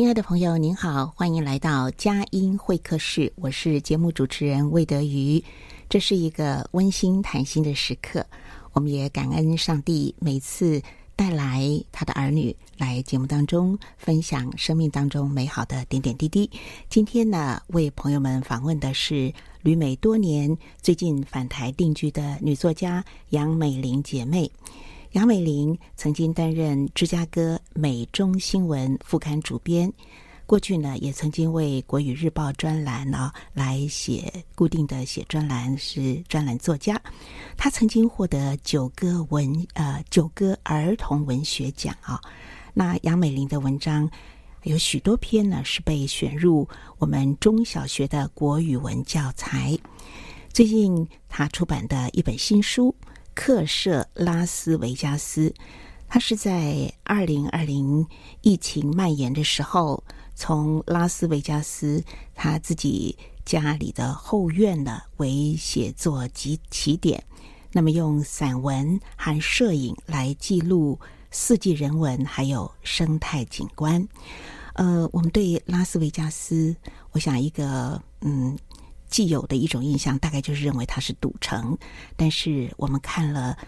亲爱的朋友，您好，欢迎来到佳音会客室。我是节目主持人魏德瑜。这是一个温馨谈心的时刻，我们也感恩上帝每次带来他的儿女来节目当中分享生命当中美好的点点滴滴。今天呢，为朋友们访问的是旅美多年、最近返台定居的女作家杨美玲姐妹。杨美玲曾经担任芝加哥美中新闻副刊主编，过去呢也曾经为国语日报专栏呢来写固定的写专栏，是专栏作家。她曾经获得九歌文呃九歌儿童文学奖啊。那杨美玲的文章有许多篇呢是被选入我们中小学的国语文教材。最近她出版的一本新书。客舍拉斯维加斯，他是在二零二零疫情蔓延的时候，从拉斯维加斯他自己家里的后院呢为写作及起点，那么用散文和摄影来记录四季人文还有生态景观。呃，我们对拉斯维加斯，我想一个嗯。既有的一种印象，大概就是认为它是赌城。但是我们看了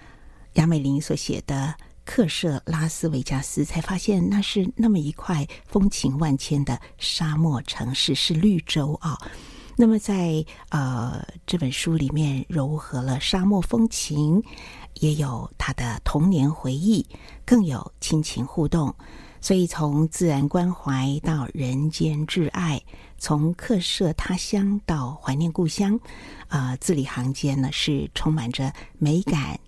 杨美玲所写的《客舍拉斯维加斯》，才发现那是那么一块风情万千的沙漠城市，是绿洲啊。那么在呃这本书里面，糅合了沙漠风情，也有他的童年回忆，更有亲情互动。所以从自然关怀到人间挚爱。从客舍他乡到怀念故乡，啊、呃，字里行间呢是充满着美感、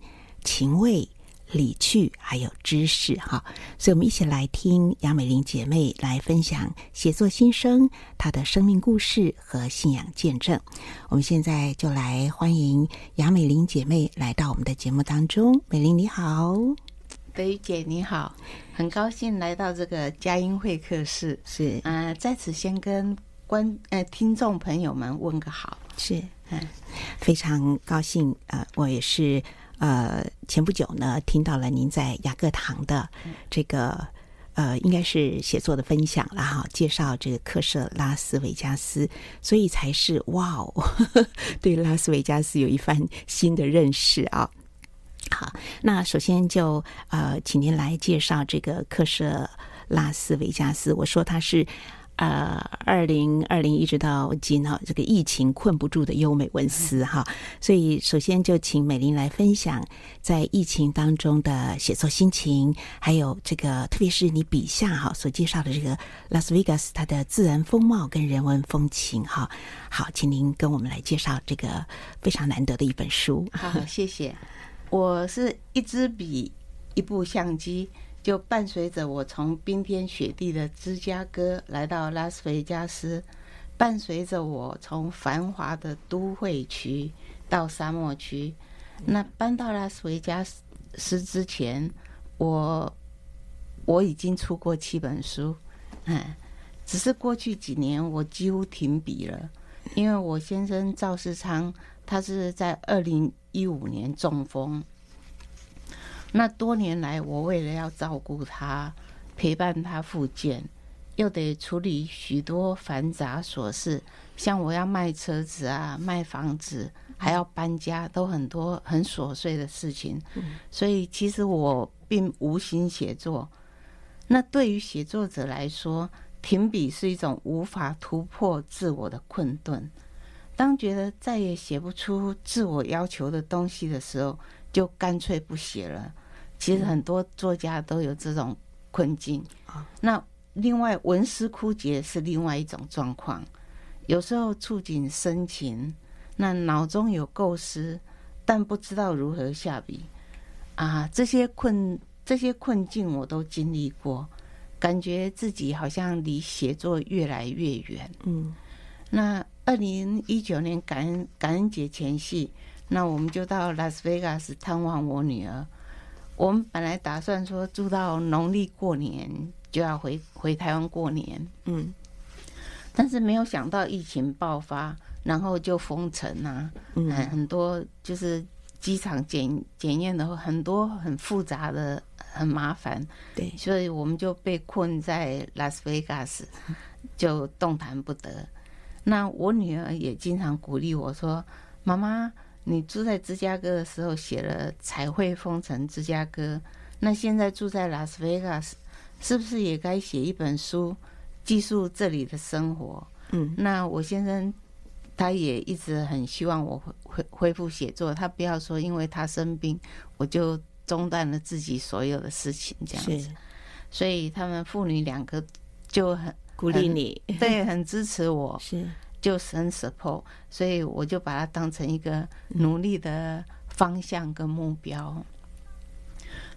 情味、理趣，还有知识哈。所以，我们一起来听杨美玲姐妹来分享写作心声、她的生命故事和信仰见证。我们现在就来欢迎杨美玲姐妹来到我们的节目当中。美玲你好，德瑜姐你好，很高兴来到这个佳音会客室。是啊、呃，在此先跟。观呃，听众朋友们问个好，是嗯，非常高兴呃，我也是呃，前不久呢听到了您在雅各堂的这个呃，应该是写作的分享了哈，介绍这个克舍拉斯维加斯，所以才是哇哦，对拉斯维加斯有一番新的认识啊。好，那首先就呃，请您来介绍这个克舍拉斯维加斯，我说它是。呃，二零二零一直到今哈，这个疫情困不住的优美文思哈，所以首先就请美玲来分享在疫情当中的写作心情，还有这个特别是你笔下哈所介绍的这个拉斯维加斯它的自然风貌跟人文风情哈。好，请您跟我们来介绍这个非常难得的一本书。好，谢谢。我是一支笔，一部相机。就伴随着我从冰天雪地的芝加哥来到拉斯维加斯，伴随着我从繁华的都会区到沙漠区。那搬到拉斯维加斯之前，我我已经出过七本书，嗯，只是过去几年我几乎停笔了，因为我先生赵世昌，他是在二零一五年中风。那多年来，我为了要照顾他，陪伴他复健，又得处理许多繁杂琐事，像我要卖车子啊、卖房子，还要搬家，都很多很琐碎的事情。所以，其实我并无心写作。那对于写作者来说，停笔是一种无法突破自我的困顿。当觉得再也写不出自我要求的东西的时候，就干脆不写了。其实很多作家都有这种困境。那另外，文思枯竭是另外一种状况。有时候触景生情，那脑中有构思，但不知道如何下笔。啊，这些困这些困境我都经历过，感觉自己好像离写作越来越远。嗯，那二零一九年感恩感恩节前夕，那我们就到拉斯维加斯探望我女儿。我们本来打算说住到农历过年就要回回台湾过年，嗯，但是没有想到疫情爆发，然后就封城啊，嗯，很多就是机场检检验的很多很复杂的很麻烦，对，所以我们就被困在拉斯维加斯，就动弹不得。那我女儿也经常鼓励我说：“妈妈。”你住在芝加哥的时候写了《彩绘风尘芝加哥》，那现在住在拉斯维加斯，是不是也该写一本书，记述这里的生活？嗯，那我先生他也一直很希望我恢恢复写作，他不要说因为他生病，我就中断了自己所有的事情这样子。所以他们父女两个就很鼓励你，对，很支持我。是。就是很 support，所以我就把它当成一个努力的方向跟目标。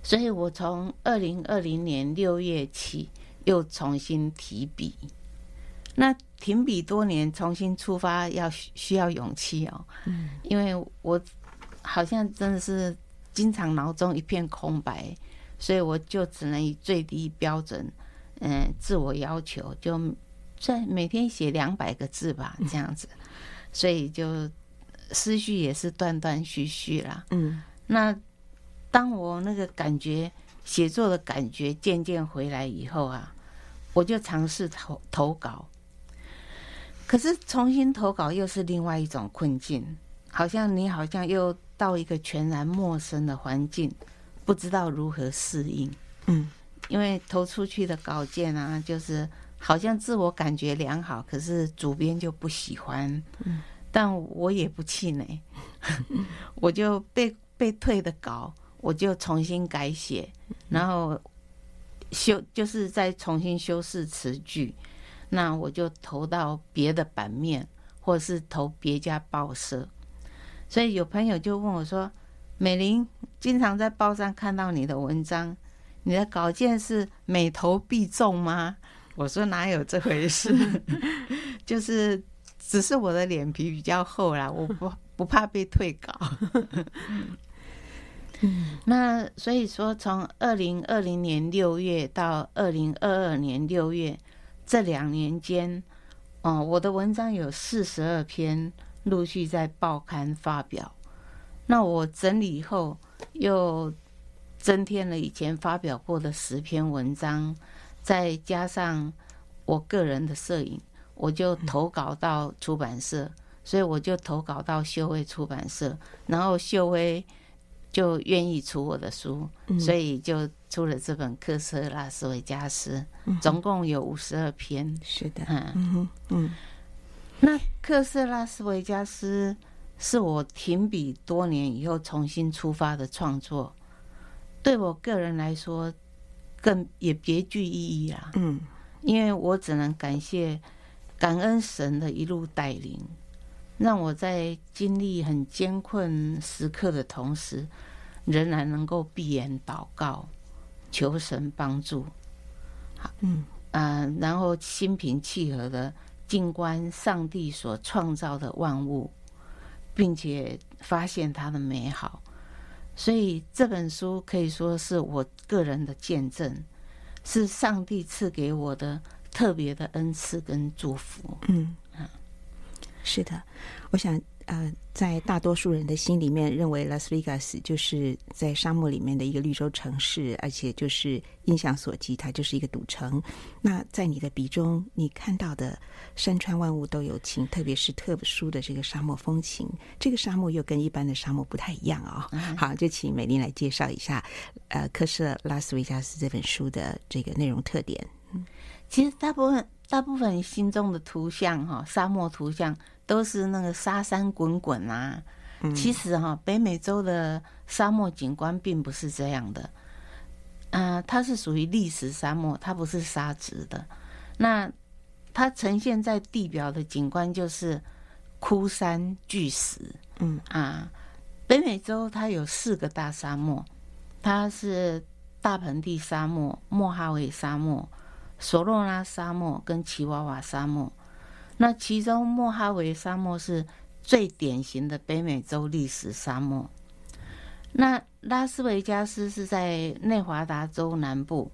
所以我从二零二零年六月起又重新提笔。那停笔多年，重新出发要需要勇气哦。嗯，因为我好像真的是经常脑中一片空白，所以我就只能以最低标准，嗯，自我要求就。在每天写两百个字吧，这样子，所以就思绪也是断断续续啦。嗯，那当我那个感觉写作的感觉渐渐回来以后啊，我就尝试投投稿。可是重新投稿又是另外一种困境，好像你好像又到一个全然陌生的环境，不知道如何适应。嗯，因为投出去的稿件啊，就是。好像自我感觉良好，可是主编就不喜欢。嗯，但我也不气馁，我就被被退的稿，我就重新改写，然后修，就是再重新修饰词句。那我就投到别的版面，或者是投别家报社。所以有朋友就问我说：“美玲，经常在报上看到你的文章，你的稿件是每投必中吗？”我说哪有这回事，就是只是我的脸皮比较厚啦，我不 不怕被退稿。那所以说，从二零二零年六月到二零二二年六月这两年间，哦，我的文章有四十二篇陆续在报刊发表。那我整理以后，又增添了以前发表过的十篇文章。再加上我个人的摄影，我就投稿到出版社，所以我就投稿到秀威出版社，然后秀威就愿意出我的书，所以就出了这本《克色拉斯维加斯》，总共有五十二篇。是的，嗯嗯。那《克色拉斯维加斯》是我停笔多年以后重新出发的创作，对我个人来说。更也别具意义啊，嗯，因为我只能感谢、感恩神的一路带领，让我在经历很艰困时刻的同时，仍然能够闭眼祷告，求神帮助。好，嗯，啊，然后心平气和的静观上帝所创造的万物，并且发现它的美好。所以这本书可以说是我个人的见证，是上帝赐给我的特别的恩赐跟祝福。嗯，是。的，我想。呃，在大多数人的心里面，认为拉斯维加斯就是在沙漠里面的一个绿洲城市，而且就是印象所及，它就是一个赌城。那在你的笔中，你看到的山川万物都有情，特别是特殊的这个沙漠风情。这个沙漠又跟一般的沙漠不太一样啊、哦。嗯、好，就请美丽来介绍一下，呃，科舍拉斯维加斯这本书的这个内容特点。嗯，其实大部分大部分心中的图像哈，沙漠图像。都是那个沙山滚滚啊，其实哈，北美洲的沙漠景观并不是这样的，啊，它是属于砾石沙漠，它不是沙质的。那它呈现在地表的景观就是枯山巨石，嗯啊，北美洲它有四个大沙漠，它是大盆地沙漠、莫哈维沙漠、索诺拉沙漠跟奇瓦瓦沙漠。那其中莫哈维沙漠是最典型的北美洲历史沙漠。那拉斯维加斯是在内华达州南部，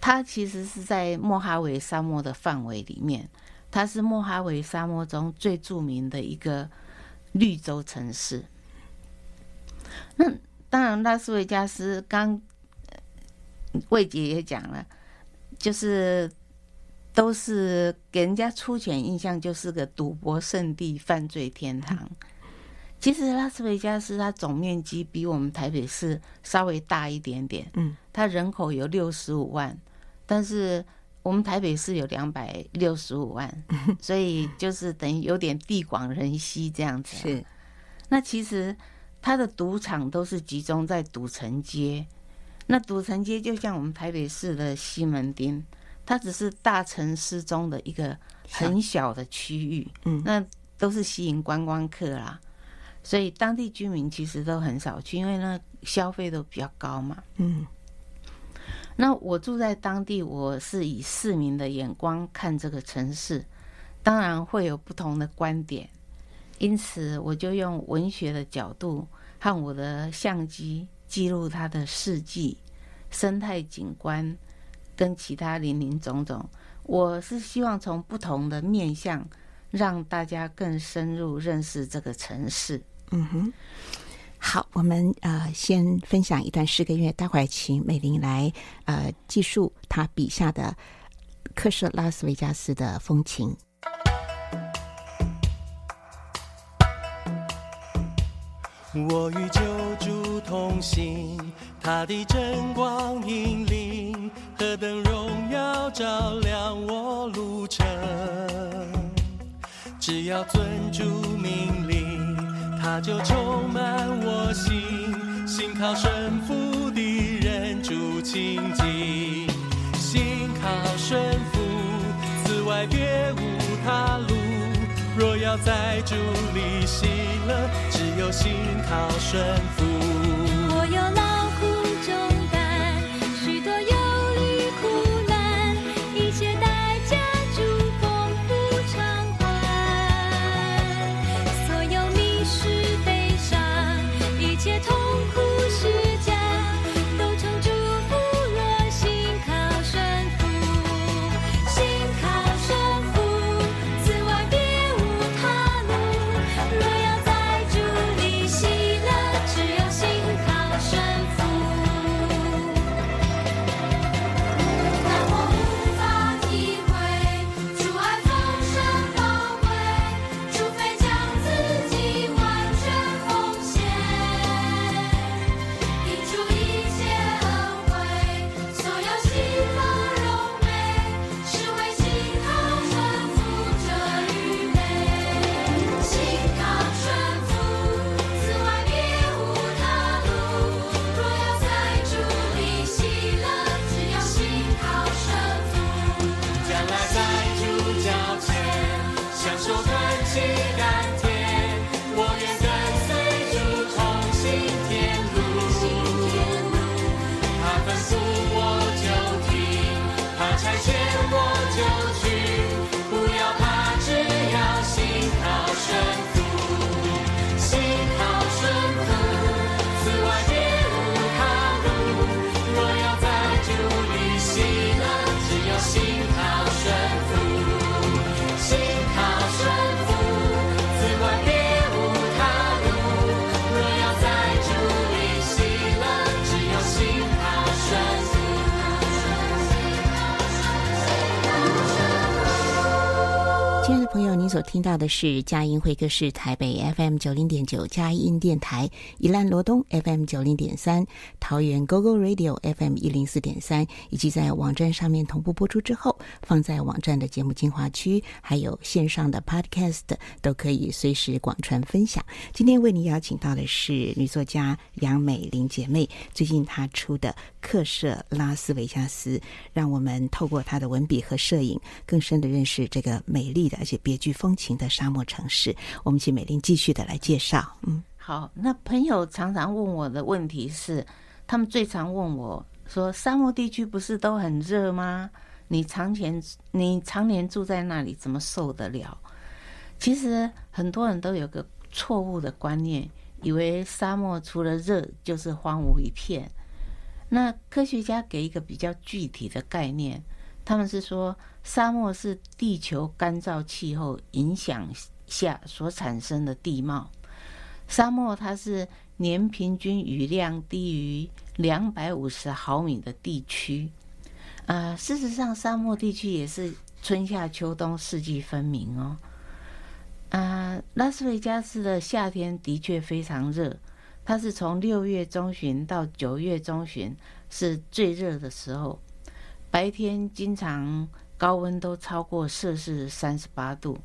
它其实是在莫哈维沙漠的范围里面，它是莫哈维沙漠中最著名的一个绿洲城市。那当然，拉斯维加斯刚魏姐也讲了，就是。都是给人家初浅印象，就是个赌博圣地、犯罪天堂。其实拉斯维加斯它总面积比我们台北市稍微大一点点，嗯，它人口有六十五万，但是我们台北市有两百六十五万，所以就是等于有点地广人稀这样子。是，那其实它的赌场都是集中在赌城街，那赌城街就像我们台北市的西门町。它只是大城市中的一个很小的区域，嗯，那都是吸引观光客啦，所以当地居民其实都很少去，因为那消费都比较高嘛，嗯。那我住在当地，我是以市民的眼光看这个城市，当然会有不同的观点，因此我就用文学的角度和我的相机记录它的事迹、生态景观。跟其他林林总总，我是希望从不同的面向，让大家更深入认识这个城市。嗯哼，好，我们呃先分享一段诗歌，因为待会儿请美玲来呃记述他笔下的克什拉斯维加斯的风情。我与救主同行，他的真光引领，何等荣耀照亮我路程。只要遵主命令，他就充满我心，信靠顺服的人主亲近，信靠顺服，此外别无他路。若要在主里喜乐，有。心靠顺服，听到的是佳音会客室台北 FM 九零点九佳音电台，宜兰罗东 FM 九零点三，桃园 GoGo Radio FM 一零四点三，以及在网站上面同步播出之后，放在网站的节目精华区，还有线上的 Podcast 都可以随时广传分享。今天为您邀请到的是女作家杨美玲姐妹，最近她出的《客舍拉斯维加斯》，让我们透过她的文笔和摄影，更深的认识这个美丽的而且别具风情的沙漠城市，我们请美玲继续的来介绍。嗯，好。那朋友常常问我的问题是，他们最常问我说：“沙漠地区不是都很热吗？你常年你常年住在那里，怎么受得了？”其实很多人都有个错误的观念，以为沙漠除了热就是荒芜一片。那科学家给一个比较具体的概念。他们是说，沙漠是地球干燥气候影响下所产生的地貌。沙漠它是年平均雨量低于两百五十毫米的地区。呃，事实上，沙漠地区也是春夏秋冬四季分明哦。啊、拉斯维加斯的夏天的确非常热，它是从六月中旬到九月中旬是最热的时候。白天经常高温都超过摄氏三十八度，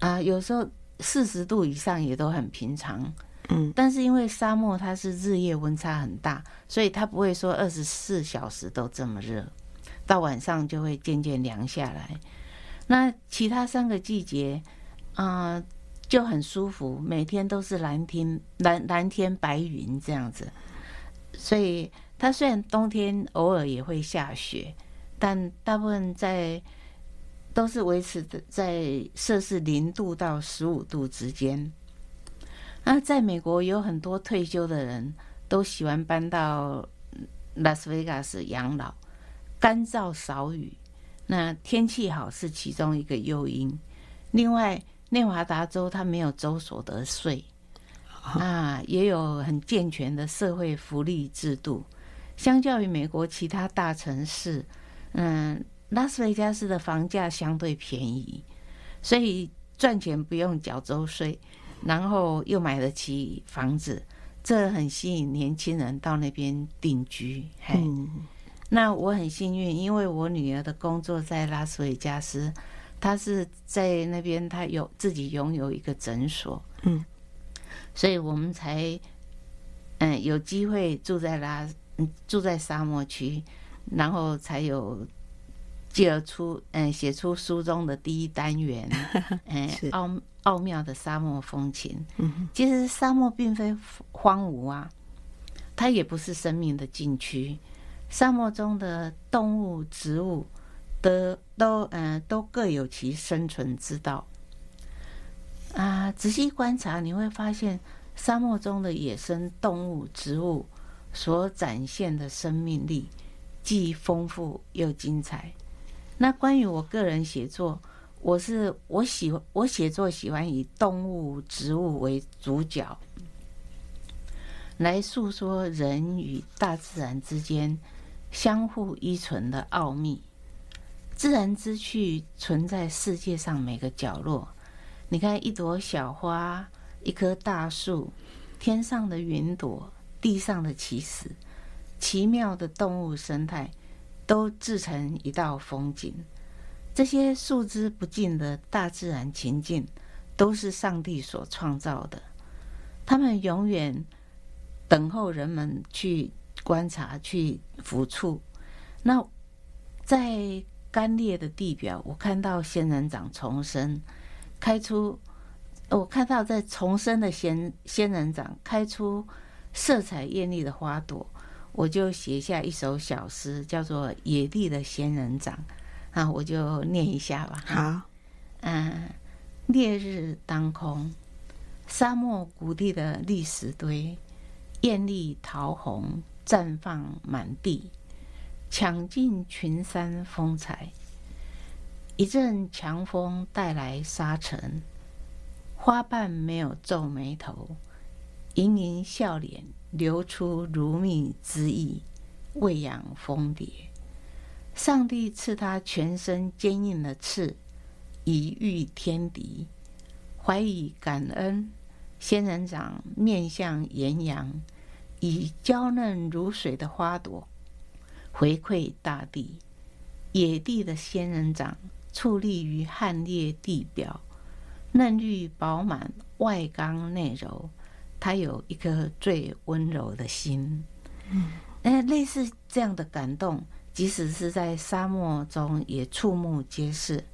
啊，有时候四十度以上也都很平常。嗯，但是因为沙漠它是日夜温差很大，所以它不会说二十四小时都这么热，到晚上就会渐渐凉下来。那其他三个季节啊就很舒服，每天都是蓝天蓝蓝天白云这样子，所以。它虽然冬天偶尔也会下雪，但大部分在都是维持在摄氏零度到十五度之间。那在美国有很多退休的人都喜欢搬到拉斯维加斯养老，干燥少雨，那天气好是其中一个诱因。另外，内华达州它没有州所得税，啊，也有很健全的社会福利制度。相较于美国其他大城市，嗯，拉斯维加斯的房价相对便宜，所以赚钱不用缴州税，然后又买得起房子，这很吸引年轻人到那边定居。嗯，那我很幸运，因为我女儿的工作在拉斯维加斯，她是在那边，她有自己拥有一个诊所，嗯，所以我们才嗯有机会住在拉。住在沙漠区，然后才有继而出嗯写出书中的第一单元，嗯奥奥妙的沙漠风情。其实沙漠并非荒芜啊，它也不是生命的禁区。沙漠中的动物、植物的都嗯都各有其生存之道啊。仔细观察，你会发现沙漠中的野生动物、植物。所展现的生命力既丰富又精彩。那关于我个人写作，我是我喜欢我写作喜欢以动物、植物为主角，来诉说人与大自然之间相互依存的奥秘。自然之趣存在世界上每个角落。你看，一朵小花，一棵大树，天上的云朵。地上的起始，奇妙的动物生态，都制成一道风景。这些数之不尽的大自然情境，都是上帝所创造的。他们永远等候人们去观察、去抚触。那在干裂的地表，我看到仙人掌重生，开出；我看到在重生的仙仙人掌开出。色彩艳丽的花朵，我就写下一首小诗，叫做《野地的仙人掌》啊，我就念一下吧。好，嗯，烈日当空，沙漠谷地的砾石堆，艳丽桃红绽放满地，抢尽群山风采。一阵强风带来沙尘，花瓣没有皱眉头。盈盈笑脸，流出如蜜之意，喂养蜂蝶。上帝赐他全身坚硬的刺，以御天敌，怀以感恩。仙人掌面向炎阳，以娇嫩如水的花朵回馈大地。野地的仙人掌矗立于旱裂地表，嫩绿饱满，外刚内柔。它有一颗最温柔的心。嗯，哎，类似这样的感动，即使是在沙漠中，也触目皆是。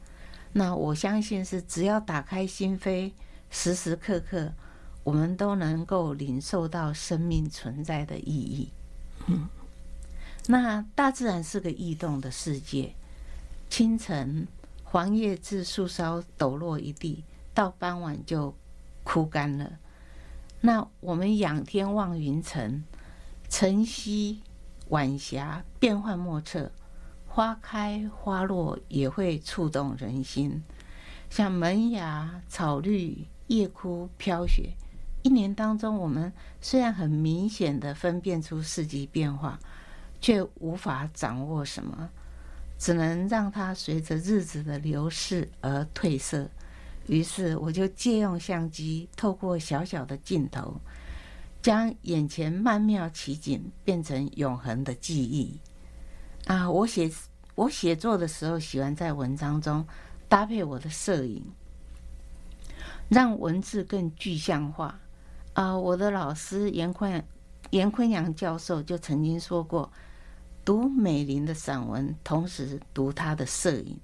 那我相信是只要打开心扉，时时刻刻。我们都能够领受到生命存在的意义。嗯，那大自然是个异动的世界。清晨，黄叶自树梢抖落一地，到傍晚就枯干了。那我们仰天望云层，晨曦晚霞变幻莫测，花开花落也会触动人心。像萌芽、草绿、叶枯、飘雪。一年当中，我们虽然很明显的分辨出四季变化，却无法掌握什么，只能让它随着日子的流逝而褪色。于是，我就借用相机，透过小小的镜头，将眼前曼妙奇景变成永恒的记忆。啊，我写我写作的时候，喜欢在文章中搭配我的摄影，让文字更具象化。啊、我的老师严坤严坤阳教授就曾经说过，读美玲的散文，同时读他的摄影，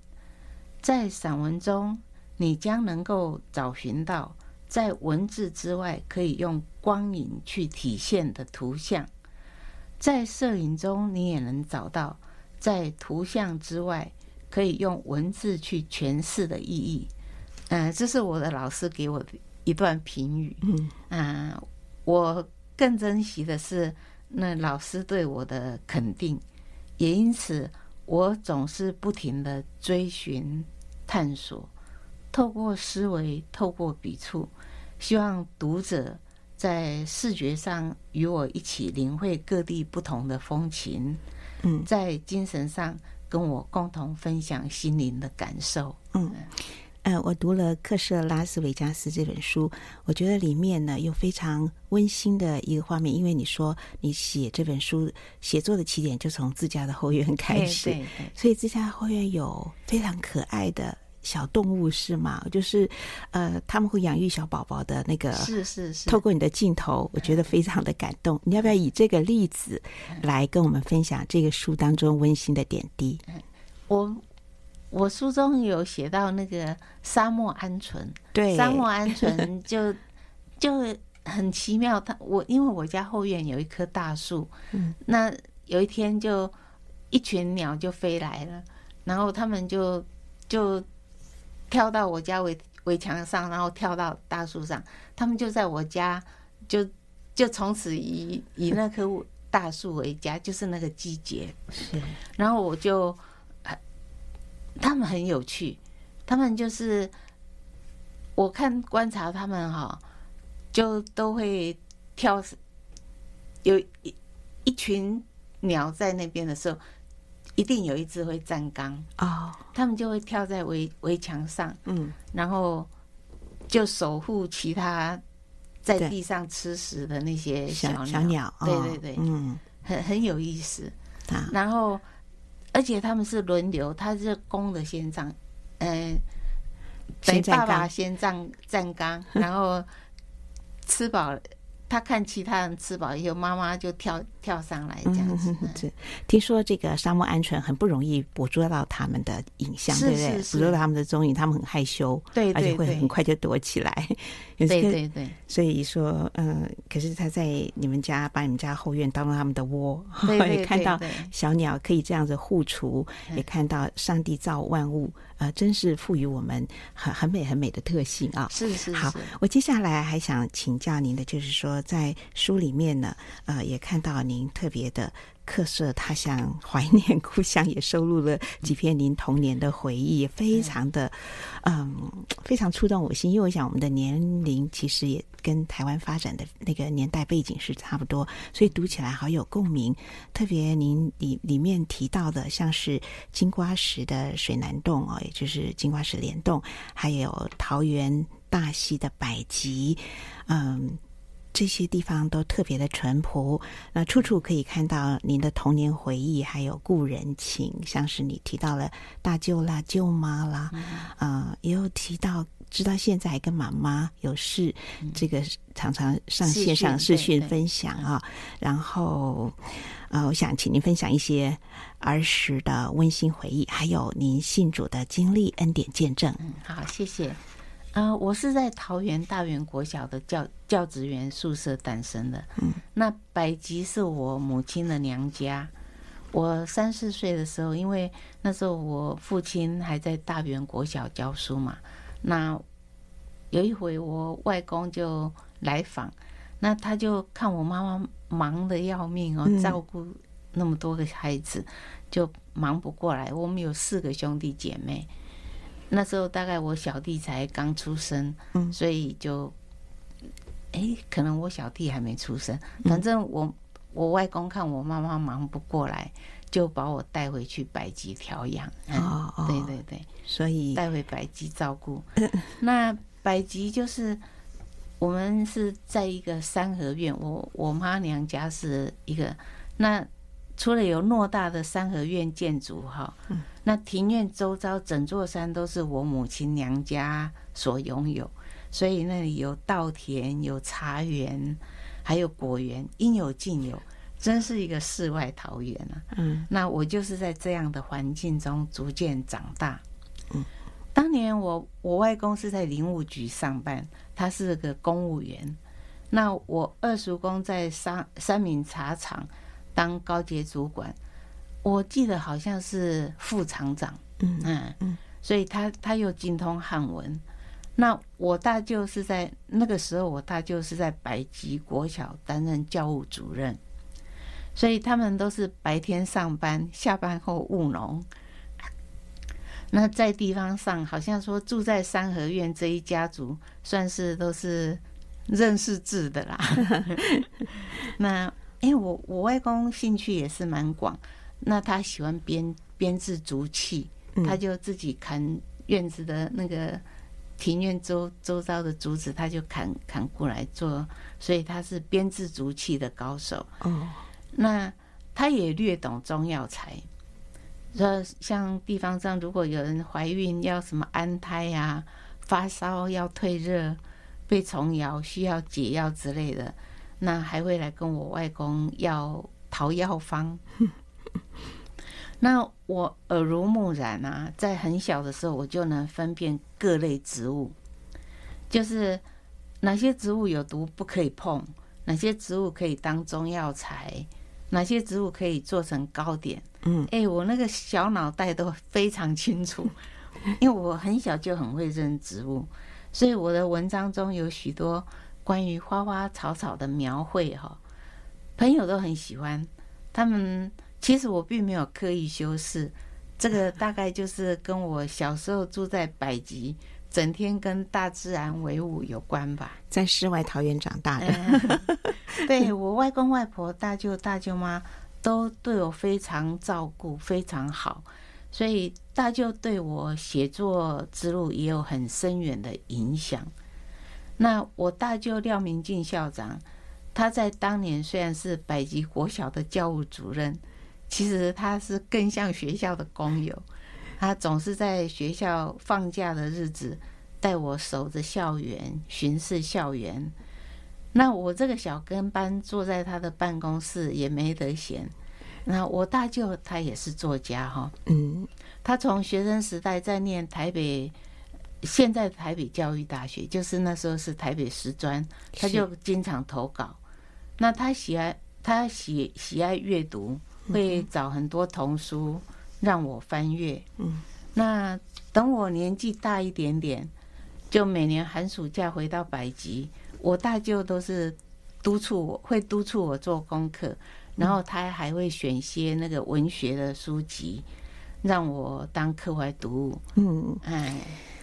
在散文中，你将能够找寻到在文字之外可以用光影去体现的图像，在摄影中，你也能找到在图像之外可以用文字去诠释的意义。嗯、呃，这是我的老师给我的。一段评语，嗯啊，我更珍惜的是那老师对我的肯定，也因此我总是不停的追寻、探索，透过思维，透过笔触，希望读者在视觉上与我一起领会各地不同的风情，嗯，在精神上跟我共同分享心灵的感受，嗯。呃，我读了《克舍拉斯维加斯》这本书，我觉得里面呢有非常温馨的一个画面。因为你说你写这本书写作的起点就从自家的后院开始，对对对，所以自家后院有非常可爱的小动物，是吗？就是呃，他们会养育小宝宝的那个，是是是。透过你的镜头，我觉得非常的感动。你要不要以这个例子来跟我们分享这个书当中温馨的点滴？我。我书中有写到那个沙漠鹌鹑，对，沙漠鹌鹑就就很奇妙。它我因为我家后院有一棵大树，嗯，那有一天就一群鸟就飞来了，然后他们就就跳到我家围围墙上，然后跳到大树上，他们就在我家就就从此以以那棵大树为家，就是那个季节，是，然后我就。他们很有趣，他们就是我看观察他们哈，就都会跳，有一一群鸟在那边的时候，一定有一只会站岗。哦，他们就会跳在围围墙上，嗯，然后就守护其他在地上吃食的那些小鸟，小鸟，对对对，嗯，很很有意思，然后。而且他们是轮流，他是公的先站，嗯，等爸爸先站站岗，然后吃饱。他看其他人吃饱以后，妈妈就跳跳上来这样子。是，听说这个沙漠鹌鹑很不容易捕捉到他们的影像，对不对？捕捉到他们的踪影，他们很害羞，对，而且会很快就躲起来。对对对。所以说，嗯，可是他在你们家把你们家后院当做他们的窝，也看到小鸟可以这样子互雏，也看到上帝造万物。呃，真是赋予我们很很美很美的特性啊！是是是。好，我接下来还想请教您的，就是说，在书里面呢，呃，也看到您您特别的客舍他乡，怀念故乡，也收录了几篇您童年的回忆，也非常的嗯，非常触动我心。因为我想我们的年龄其实也跟台湾发展的那个年代背景是差不多，所以读起来好有共鸣。特别您里里面提到的，像是金瓜石的水南洞哦，也就是金瓜石莲洞，还有桃园大溪的百吉，嗯。这些地方都特别的淳朴，那处处可以看到您的童年回忆，还有故人情。像是你提到了大舅啦、舅妈啦，嗯、呃，也有提到，直到现在还跟妈妈有事，嗯、这个常常上线上视讯分享啊。然后，呃，我想请您分享一些儿时的温馨回忆，还有您信主的经历、恩典见证。嗯，好，谢谢。啊、呃，我是在桃园大园国小的教教职员宿舍诞生的。嗯，那百吉是我母亲的娘家。我三四岁的时候，因为那时候我父亲还在大园国小教书嘛。那有一回我外公就来访，那他就看我妈妈忙得要命哦，照顾那么多个孩子，就忙不过来。我们有四个兄弟姐妹。那时候大概我小弟才刚出生，嗯，所以就，哎，可能我小弟还没出生，反正我我外公看我妈妈忙不过来，就把我带回去百吉调养。哦哦，对对对，所以带回百吉照顾。那百吉就是我们是在一个三合院，我我妈娘家是一个那。除了有偌大的三合院建筑哈，那庭院周遭整座山都是我母亲娘家所拥有，所以那里有稻田、有茶园，还有果园，应有尽有，真是一个世外桃源啊！嗯，那我就是在这样的环境中逐渐长大。嗯，当年我我外公是在林务局上班，他是个公务员，那我二叔公在三三明茶厂。当高阶主管，我记得好像是副厂长，嗯嗯嗯，所以他他又精通汉文。那我大舅是在那个时候，我大舅是在百吉国小担任教务主任，所以他们都是白天上班，下班后务农。那在地方上，好像说住在三合院这一家族，算是都是认识字的啦。那。因为我我外公兴趣也是蛮广，那他喜欢编编制竹器，他就自己砍院子的那个庭院周周遭的竹子，他就砍砍过来做，所以他是编制竹器的高手。哦，那他也略懂中药材，说像地方上如果有人怀孕要什么安胎呀、啊，发烧要退热，被虫咬需要解药之类的。那还会来跟我外公要讨药方。那我耳濡目染啊，在很小的时候我就能分辨各类植物，就是哪些植物有毒不可以碰，哪些植物可以当中药材，哪些植物可以做成糕点。嗯，哎，我那个小脑袋都非常清楚，因为我很小就很会认植物，所以我的文章中有许多。关于花花草草的描绘，哈，朋友都很喜欢。他们其实我并没有刻意修饰，这个大概就是跟我小时候住在百吉，整天跟大自然为伍有关吧。在世外桃源长大的，嗯、对我外公外婆、大舅大舅妈都对我非常照顾，非常好，所以大舅对我写作之路也有很深远的影响。那我大舅廖明进校长，他在当年虽然是百吉国小的教务主任，其实他是更像学校的工友。他总是在学校放假的日子带我守着校园，巡视校园。那我这个小跟班坐在他的办公室也没得闲。那我大舅他也是作家哈，嗯，他从学生时代在念台北。现在台北教育大学就是那时候是台北师专，他就经常投稿。那他喜爱他喜喜爱阅读，会找很多童书让我翻阅。嗯，那等我年纪大一点点，就每年寒暑假回到百吉，我大舅都是督促我，会督促我做功课，然后他还会选些那个文学的书籍，让我当课外读物。嗯，哎，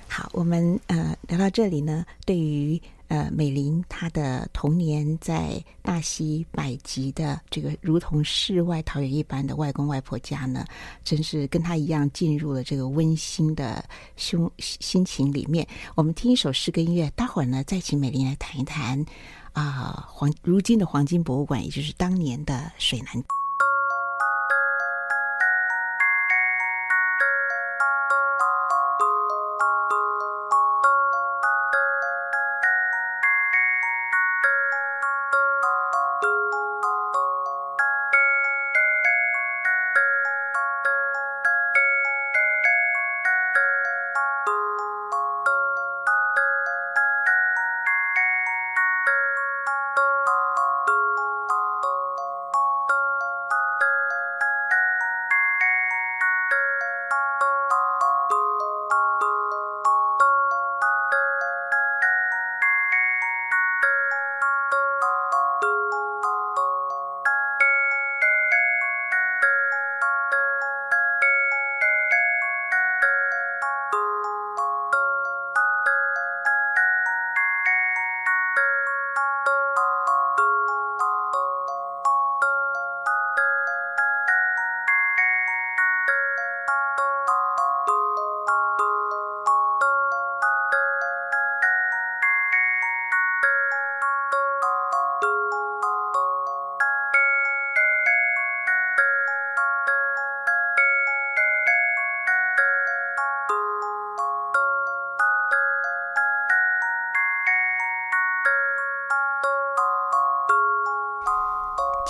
好，我们呃聊到这里呢，对于。呃，美玲她的童年在大溪百吉的这个如同世外桃源一般的外公外婆家呢，真是跟她一样进入了这个温馨的胸心情里面。我们听一首诗歌音乐，待会儿呢再请美玲来谈一谈啊、黄如今的黄金博物馆，也就是当年的水南。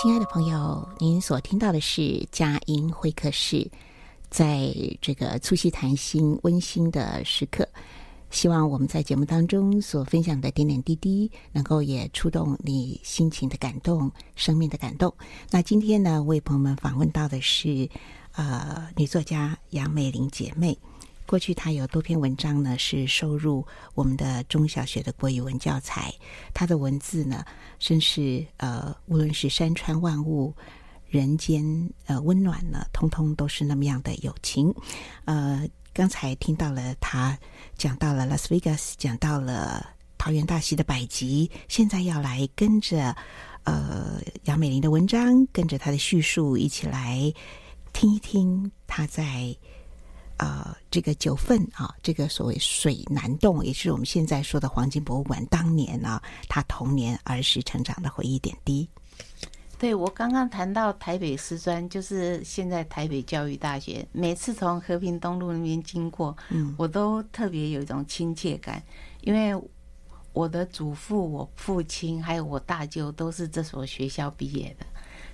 亲爱的朋友，您所听到的是佳音会客室，在这个促膝谈心温馨的时刻，希望我们在节目当中所分享的点点滴滴，能够也触动你心情的感动、生命的感动。那今天呢，为朋友们访问到的是呃女作家杨美玲姐妹。过去他有多篇文章呢，是收入我们的中小学的国语文教材。他的文字呢，真是呃，无论是山川万物、人间呃温暖呢，通通都是那么样的有情。呃，刚才听到了他讲到了拉斯维加斯，讲到了桃园大溪的百集，现在要来跟着呃杨美玲的文章，跟着他的叙述一起来听一听他在。呃，这个九份啊，这个所谓水南洞，也是我们现在说的黄金博物馆，当年呢，他童年儿时成长的回忆点滴。对，我刚刚谈到台北师专，就是现在台北教育大学，每次从和平东路那边经过，嗯，我都特别有一种亲切感，因为我的祖父、我父亲还有我大舅都是这所学校毕业的，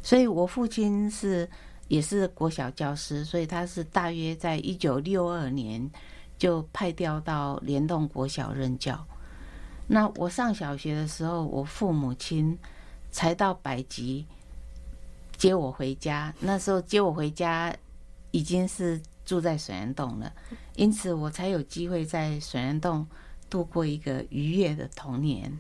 所以我父亲是。也是国小教师，所以他是大约在一九六二年就派调到联动国小任教。那我上小学的时候，我父母亲才到百吉接我回家。那时候接我回家已经是住在水帘洞了，因此我才有机会在水帘洞度过一个愉悦的童年。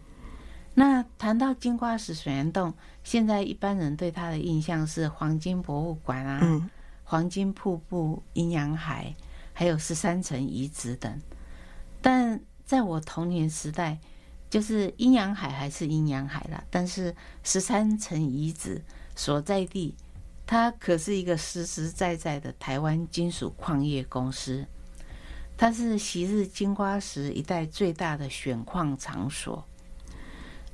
那谈到金瓜石水源洞，现在一般人对它的印象是黄金博物馆啊、嗯、黄金瀑布、阴阳海，还有十三层遗址等。但在我童年时代，就是阴阳海还是阴阳海啦，但是十三层遗址所在地，它可是一个实实在在的台湾金属矿业公司，它是昔日金瓜石一带最大的选矿场所。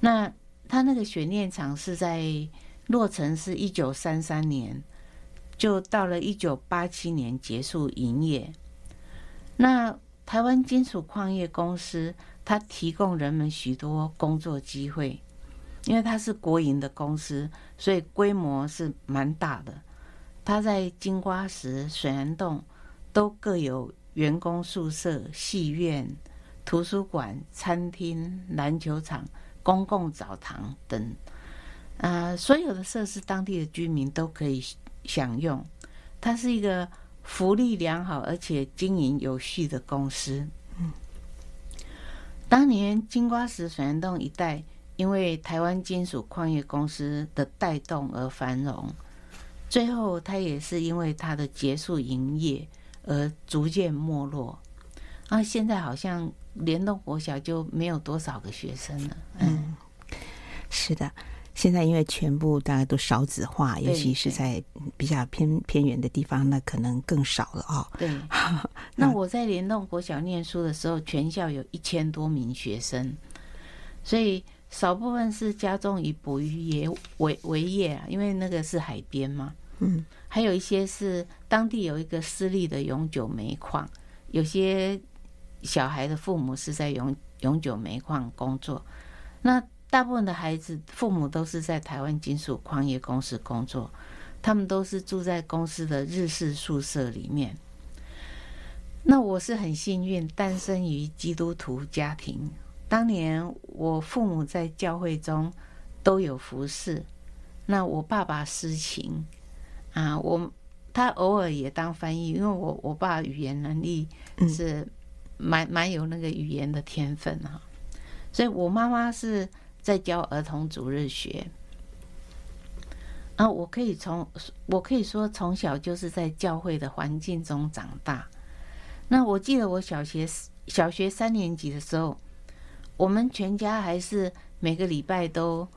那他那个选炼厂是在落成，是一九三三年，就到了一九八七年结束营业。那台湾金属矿业公司，它提供人们许多工作机会，因为它是国营的公司，所以规模是蛮大的。它在金瓜石、水湳洞都各有员工宿舍、戏院、图书馆、餐厅、篮球场。公共澡堂等，啊，所有的设施，当地的居民都可以享用。它是一个福利良好而且经营有序的公司。嗯，当年金瓜石水湳洞一带，因为台湾金属矿业公司的带动而繁荣，最后它也是因为它的结束营业而逐渐没落。啊，现在好像联动国小就没有多少个学生了。嗯，是的。现在因为全部大家都少子化，尤其是在比较偏偏远的地方，那可能更少了哦。对，那我在联动国小念书的时候，全校有一千多名学生，所以少部分是家中以捕鱼业为为业啊，因为那个是海边嘛。嗯，还有一些是当地有一个私立的永久煤矿，有些小孩的父母是在永永久煤矿工作，那。大部分的孩子父母都是在台湾金属矿业公司工作，他们都是住在公司的日式宿舍里面。那我是很幸运，诞生于基督徒家庭。当年我父母在教会中都有服侍。那我爸爸司琴啊，我他偶尔也当翻译，因为我我爸语言能力是蛮蛮有那个语言的天分哈。所以我妈妈是。在教儿童主日学，啊，我可以从我可以说从小就是在教会的环境中长大。那我记得我小学小学三年级的时候，我们全家还是每个礼拜都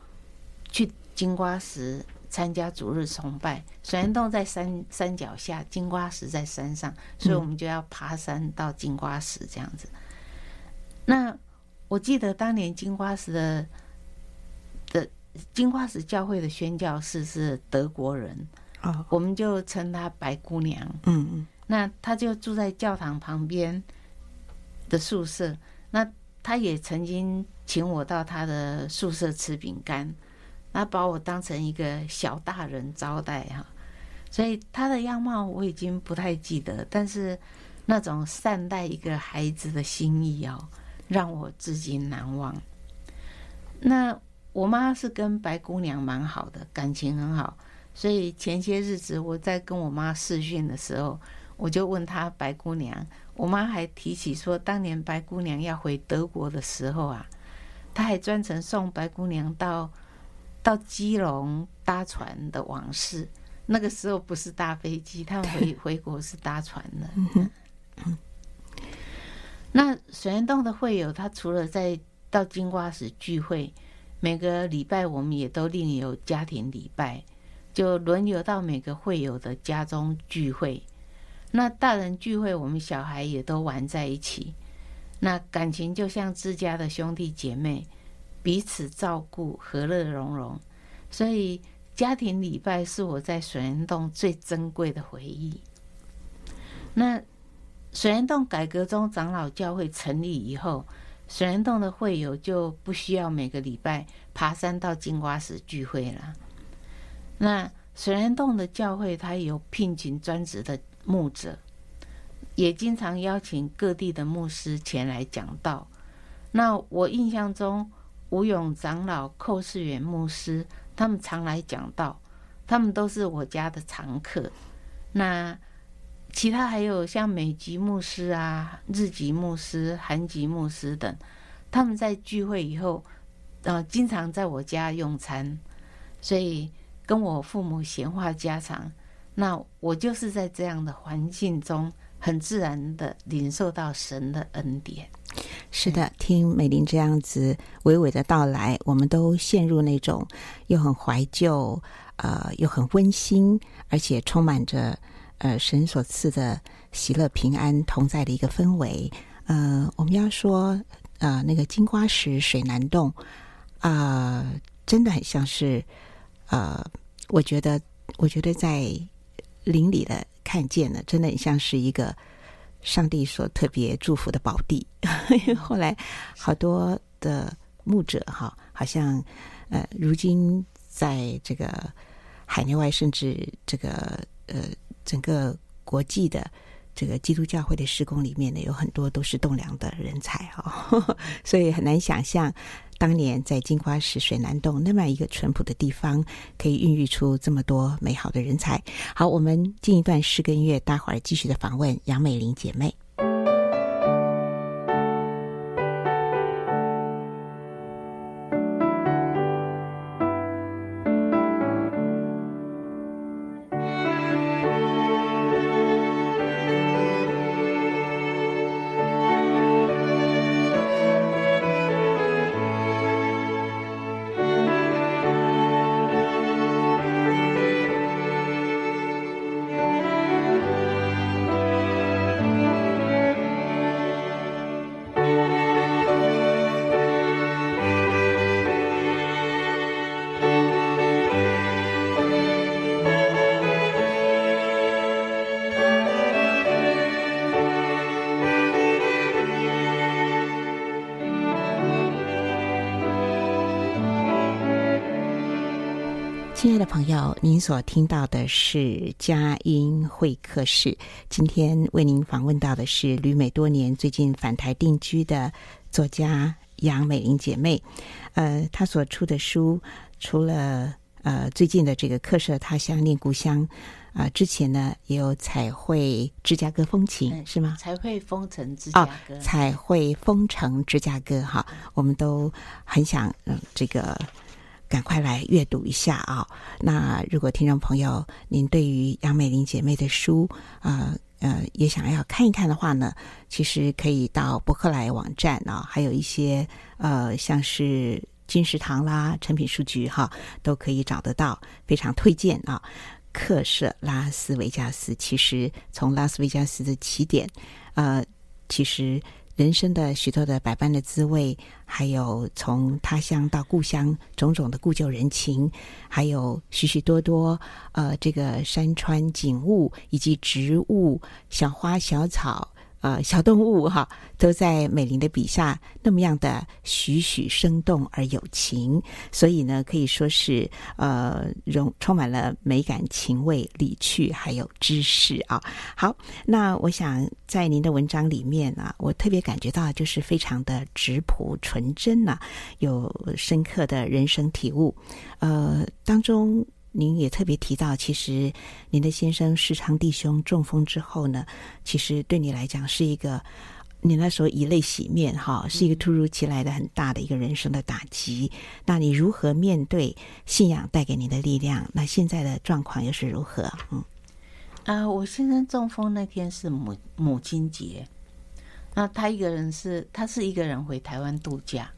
去金瓜石参加主日崇拜。水帘洞在山山脚下，金瓜石在山上，所以我们就要爬山到金瓜石这样子。那我记得当年金瓜石的的。金瓜石教会的宣教士是德国人，哦，我们就称她白姑娘。嗯嗯，那她就住在教堂旁边的宿舍。那她也曾经请我到她的宿舍吃饼干，那把我当成一个小大人招待哈。所以他的样貌我已经不太记得，但是那种善待一个孩子的心意哦，让我至今难忘。那。我妈是跟白姑娘蛮好的，感情很好，所以前些日子我在跟我妈视讯的时候，我就问她白姑娘，我妈还提起说，当年白姑娘要回德国的时候啊，她还专程送白姑娘到到基隆搭船的往事。那个时候不是搭飞机，他们回 回国是搭船的。那水帘洞的会友，他除了在到金瓜石聚会。每个礼拜我们也都另有家庭礼拜，就轮流到每个会友的家中聚会。那大人聚会，我们小孩也都玩在一起，那感情就像自家的兄弟姐妹，彼此照顾，和乐融融。所以家庭礼拜是我在水帘洞最珍贵的回忆。那水帘洞改革中长老教会成立以后。水帘洞的会友就不需要每个礼拜爬山到金瓜石聚会了。那水帘洞的教会，他有聘请专职的牧者，也经常邀请各地的牧师前来讲道。那我印象中，吴勇长老、寇世远牧师，他们常来讲道，他们都是我家的常客。那其他还有像美籍牧师啊、日籍牧师、韩籍牧师等，他们在聚会以后，呃，经常在我家用餐，所以跟我父母闲话家常。那我就是在这样的环境中，很自然的领受到神的恩典。是的，听美玲这样子娓娓的道来，我们都陷入那种又很怀旧，呃，又很温馨，而且充满着。呃，神所赐的喜乐、平安同在的一个氛围。呃，我们要说，呃，那个金瓜石水南洞，啊、真的很像是，呃，我觉得，我觉得在林里的看见了，真的很像是一个上帝所特别祝福的宝地。因 为后来好多的牧者哈，好像呃，如今在这个海内外，甚至这个呃。整个国际的这个基督教会的施工里面呢，有很多都是栋梁的人才哈，所以很难想象当年在金花石水南洞那么一个淳朴的地方，可以孕育出这么多美好的人才。好，我们进一段诗歌音乐，待会儿继续的访问杨美玲姐妹。亲爱的朋友，您所听到的是佳音会客室。今天为您访问到的是旅美多年、最近返台定居的作家杨美玲姐妹。呃，她所出的书，除了呃最近的这个《客舍他乡念故乡》啊、呃，之前呢也有彩绘芝加哥风情，嗯、是吗？彩绘风城芝加哥，哦、彩绘风城芝加哥，哈，我们都很想嗯这个。赶快来阅读一下啊！那如果听众朋友您对于杨美玲姐妹的书啊呃，也想要看一看的话呢，其实可以到博客来网站啊，还有一些呃像是金石堂啦、诚品书局哈，都可以找得到，非常推荐啊！客舍拉斯维加斯，其实从拉斯维加斯的起点，呃，其实。人生的许多的百般的滋味，还有从他乡到故乡种种的故旧人情，还有许许多多呃这个山川景物以及植物小花小草。呃，小动物哈，都在美玲的笔下那么样的栩栩生动而有情，所以呢，可以说是呃，容充满了美感、情味、理趣，还有知识啊。好，那我想在您的文章里面啊，我特别感觉到就是非常的质朴纯真呐、有深刻的人生体悟，呃，当中。您也特别提到，其实您的先生世昌弟兄中风之后呢，其实对你来讲是一个，你那时候以泪洗面哈，是一个突如其来的很大的一个人生的打击。那你如何面对信仰带给你的力量？那现在的状况又是如何？嗯，啊、呃，我先生中风那天是母母亲节，那他一个人是，他是一个人回台湾度假。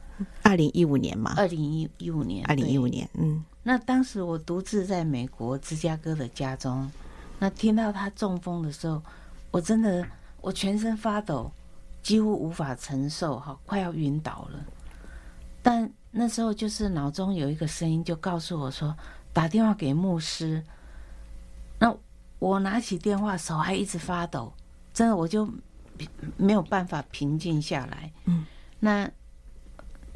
二零一五年嘛，二零一一五年，二零一五年，嗯。那当时我独自在美国芝加哥的家中，那听到他中风的时候，我真的我全身发抖，几乎无法承受，哈，快要晕倒了。但那时候就是脑中有一个声音就告诉我说，打电话给牧师。那我拿起电话，手还一直发抖，真的我就没有办法平静下来。嗯，那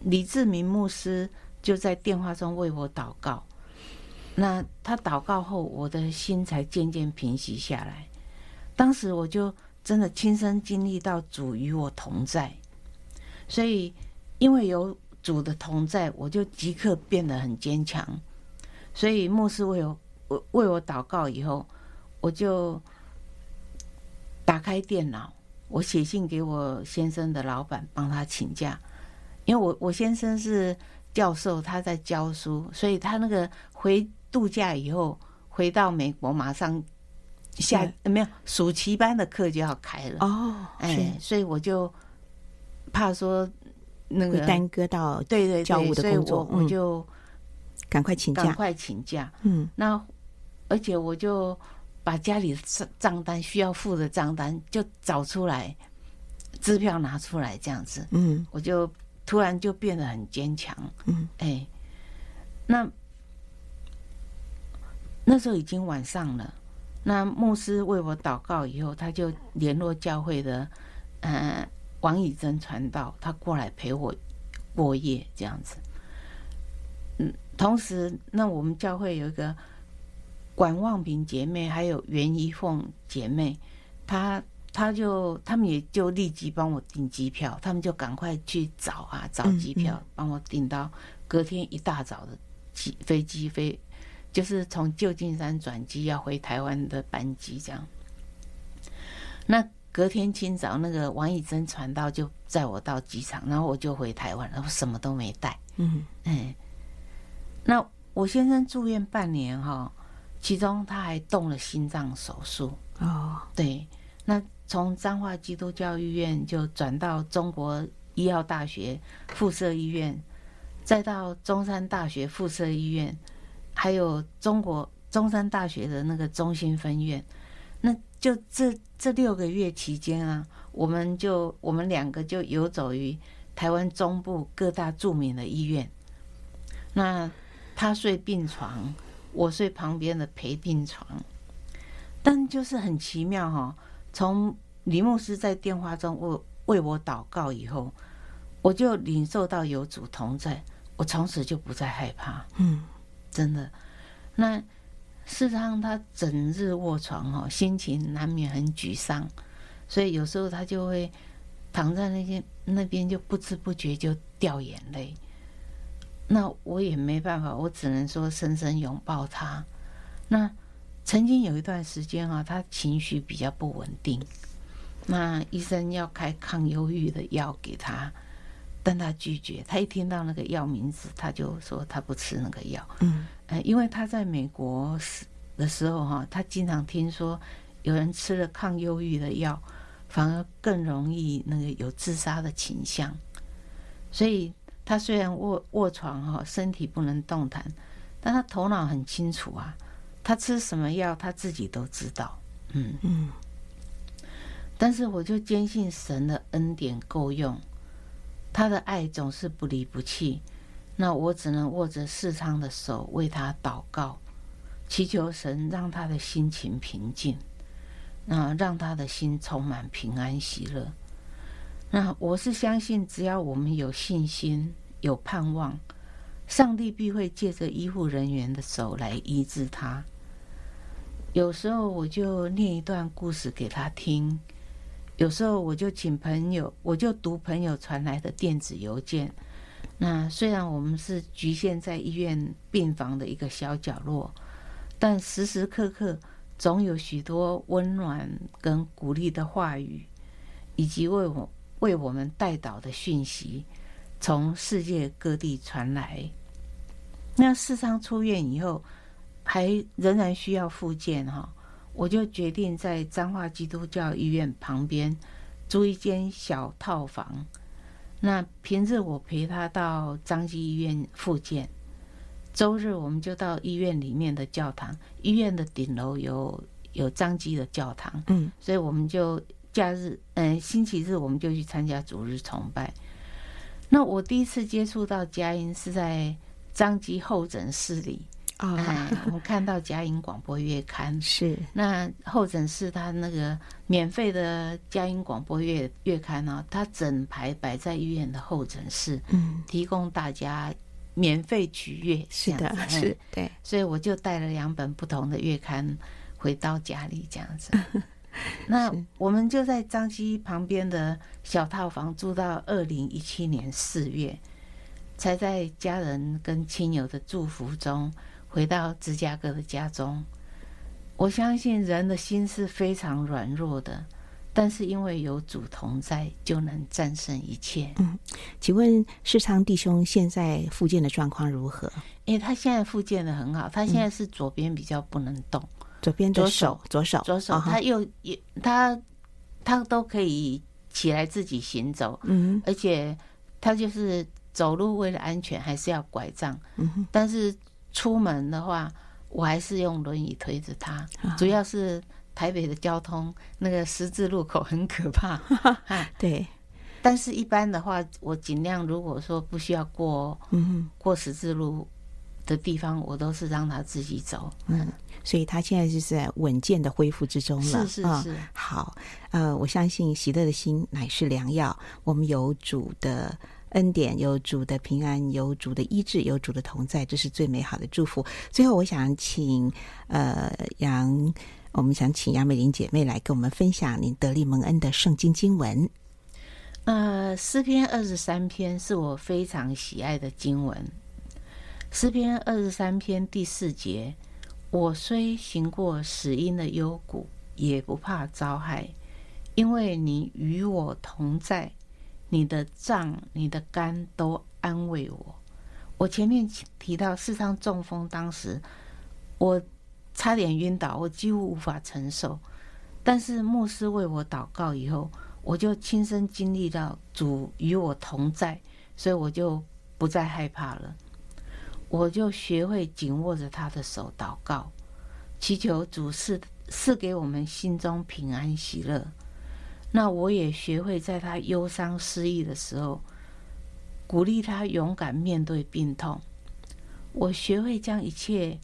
李志明牧师。就在电话中为我祷告，那他祷告后，我的心才渐渐平息下来。当时我就真的亲身经历到主与我同在，所以因为有主的同在，我就即刻变得很坚强。所以牧师为我为为我祷告以后，我就打开电脑，我写信给我先生的老板，帮他请假，因为我我先生是。教授他在教书，所以他那个回度假以后回到美国，马上下没有暑期班的课就要开了哦，哎，所以我就怕说那个耽搁到对对教务的工作，我我就赶快请假，赶快请假。嗯，那而且我就把家里账账单需要付的账单就找出来，支票拿出来这样子。嗯，我就。突然就变得很坚强，嗯，哎，那那时候已经晚上了。那牧师为我祷告以后，他就联络教会的，呃，王以真传道，他过来陪我过夜，这样子。嗯，同时，那我们教会有一个管望平姐妹，还有袁一凤姐妹，她。他就他们也就立即帮我订机票，他们就赶快去找啊找机票，帮我订到隔天一大早的机飞机飞，就是从旧金山转机要回台湾的班机这样。那隔天清早，那个王以真传道就载我到机场，然后我就回台湾，然后什么都没带。嗯嗯。那我先生住院半年哈，其中他还动了心脏手术哦，对，那。从彰化基督教医院就转到中国医药大学附设医院，再到中山大学附设医院，还有中国中山大学的那个中心分院。那就这这六个月期间啊，我们就我们两个就游走于台湾中部各大著名的医院。那他睡病床，我睡旁边的陪病床，但就是很奇妙哈。从李牧师在电话中为为我祷告以后，我就领受到有主同在，我从此就不再害怕。嗯，真的。那事实上，他整日卧床哈，心情难免很沮丧，所以有时候他就会躺在那些那边，就不知不觉就掉眼泪。那我也没办法，我只能说深深拥抱他。那曾经有一段时间啊，他情绪比较不稳定，那医生要开抗忧郁的药给他。但他拒绝，他一听到那个药名字，他就说他不吃那个药。嗯，呃，因为他在美国的时候哈，他经常听说有人吃了抗忧郁的药，反而更容易那个有自杀的倾向。所以他虽然卧卧床哈，身体不能动弹，但他头脑很清楚啊，他吃什么药他自己都知道。嗯嗯，但是我就坚信神的恩典够用。他的爱总是不离不弃，那我只能握着世昌的手为他祷告，祈求神让他的心情平静，那让他的心充满平安喜乐。那我是相信，只要我们有信心、有盼望，上帝必会借着医护人员的手来医治他。有时候我就念一段故事给他听。有时候我就请朋友，我就读朋友传来的电子邮件。那虽然我们是局限在医院病房的一个小角落，但时时刻刻总有许多温暖跟鼓励的话语，以及为我为我们带导的讯息，从世界各地传来。那世昌出院以后，还仍然需要复健哈。我就决定在彰化基督教医院旁边租一间小套房。那平日我陪他到彰基医院复健，周日我们就到医院里面的教堂。医院的顶楼有有彰基的教堂，嗯，所以我们就假日，嗯，星期日我们就去参加主日崇拜。那我第一次接触到佳音是在彰基候诊室里。啊、哦，我看到佳音广播月刊是那候诊室，他那个免费的佳音广播月月刊呢，他整排摆在医院的候诊室，嗯，提供大家免费取阅。是的，是，对，所以我就带了两本不同的月刊回到家里，这样子。那我们就在张基旁边的小套房住到二零一七年四月，才在家人跟亲友的祝福中。回到芝加哥的家中，我相信人的心是非常软弱的，但是因为有主同在，就能战胜一切。嗯，请问世昌弟兄现在复健的状况如何？因为他现在复健的很好，他现在是左边比较不能动，嗯、左边左手左手左手，他又也他他都可以起来自己行走，嗯，而且他就是走路为了安全还是要拐杖，嗯，但是。出门的话，我还是用轮椅推着他。主要是台北的交通，那个十字路口很可怕。对，但是一般的话，我尽量如果说不需要过，嗯，过十字路的地方，我都是让他自己走。嗯，所以他现在就是在稳健的恢复之中了。是是是。好，呃，我相信喜乐的心乃是良药。我们有主的。恩典，有主的平安，有主的医治，有主的同在，这是最美好的祝福。最后，我想请呃杨，我们想请杨美玲姐妹来跟我们分享您得力蒙恩的圣经经文。呃，诗篇二十三篇是我非常喜爱的经文。诗篇二十三篇第四节：我虽行过死荫的幽谷，也不怕遭害，因为你与我同在。你的脏、你的肝都安慰我。我前面提到世上中风，当时我差点晕倒，我几乎无法承受。但是牧师为我祷告以后，我就亲身经历到主与我同在，所以我就不再害怕了。我就学会紧握着他的手祷告，祈求主赐赐给我们心中平安喜乐。那我也学会在他忧伤失意的时候，鼓励他勇敢面对病痛。我学会将一切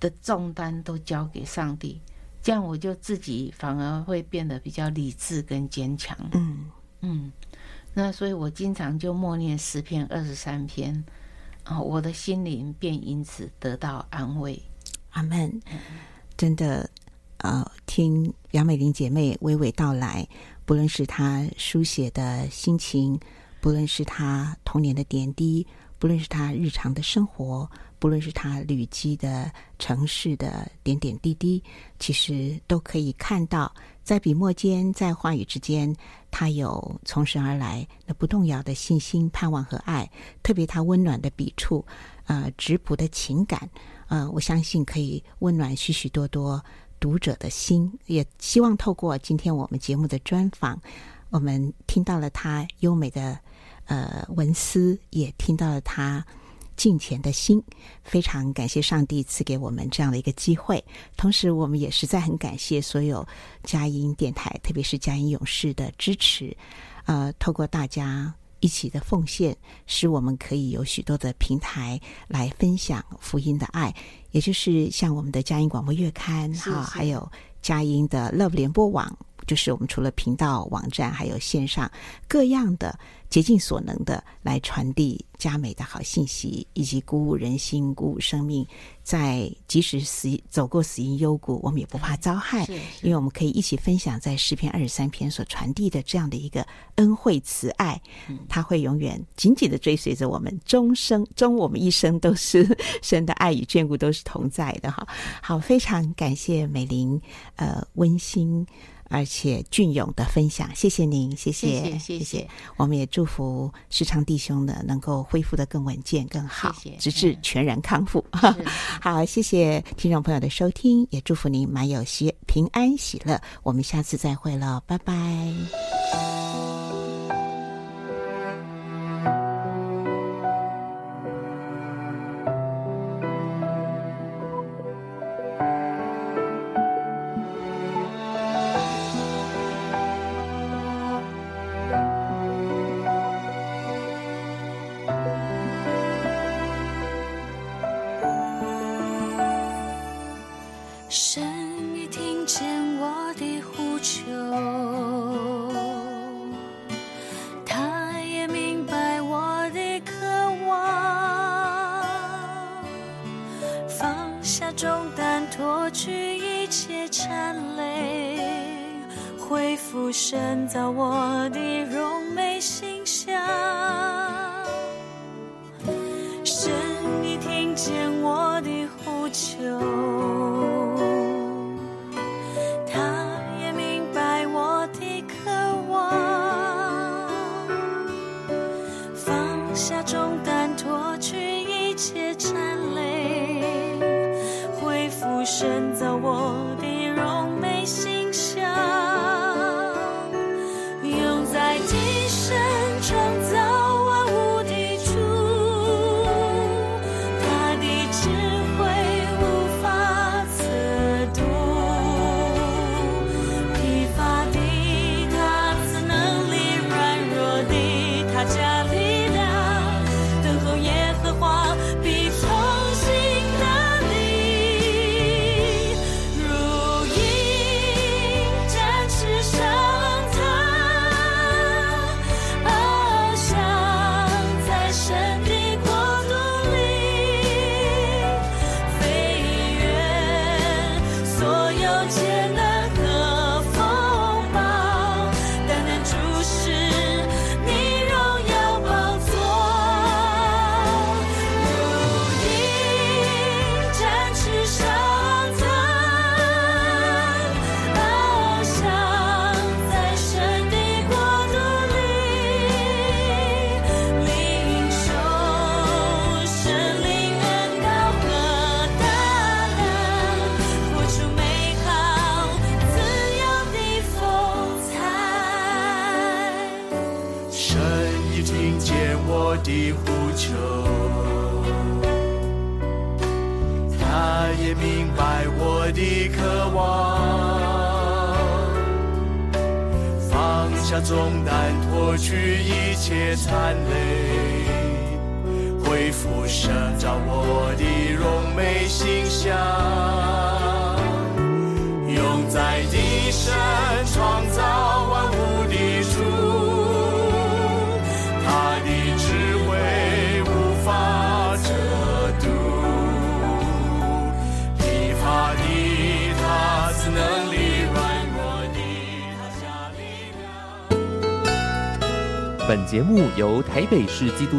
的重担都交给上帝，这样我就自己反而会变得比较理智跟坚强。嗯嗯，那所以我经常就默念十篇二十三篇，啊，我的心灵便因此得到安慰。阿门。真的，呃，听杨美玲姐妹娓娓道来，不论是他书写的心情，不论是他童年的点滴，不论是他日常的生活，不论是他旅居的城市的点点滴滴，其实都可以看到，在笔墨间，在话语之间，他有从神而来那不动摇的信心、盼望和爱。特别他温暖的笔触，呃，质朴的情感。呃，我相信可以温暖许许多多读者的心，也希望透过今天我们节目的专访，我们听到了他优美的呃文思，也听到了他敬虔的心。非常感谢上帝赐给我们这样的一个机会，同时我们也实在很感谢所有佳音电台，特别是佳音勇士的支持。呃，透过大家。一起的奉献，使我们可以有许多的平台来分享福音的爱，也就是像我们的佳音广播月刊哈，还有佳音的 Love 联播网。就是我们除了频道、网站，还有线上各样的竭尽所能的来传递佳美的好信息，以及鼓舞人心、鼓舞生命。在即使死走过死荫幽谷，我们也不怕遭害，因为我们可以一起分享在诗篇二十三篇所传递的这样的一个恩惠慈爱，它会永远紧紧的追随着我们，终生终我们一生都是 神的爱与眷顾都是同在的哈。好，非常感谢美玲，呃，温馨。而且隽永的分享，谢谢您，谢谢，谢谢，谢谢。我们也祝福时常弟兄呢，能够恢复的更稳健、更好，直至全然康复。好，谢谢听众朋友的收听，也祝福您满有喜平安喜乐。我们下次再会了，拜拜。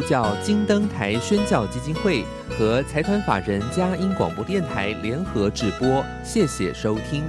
教金灯台宣教基金会和财团法人嘉音广播电台联合直播，谢谢收听。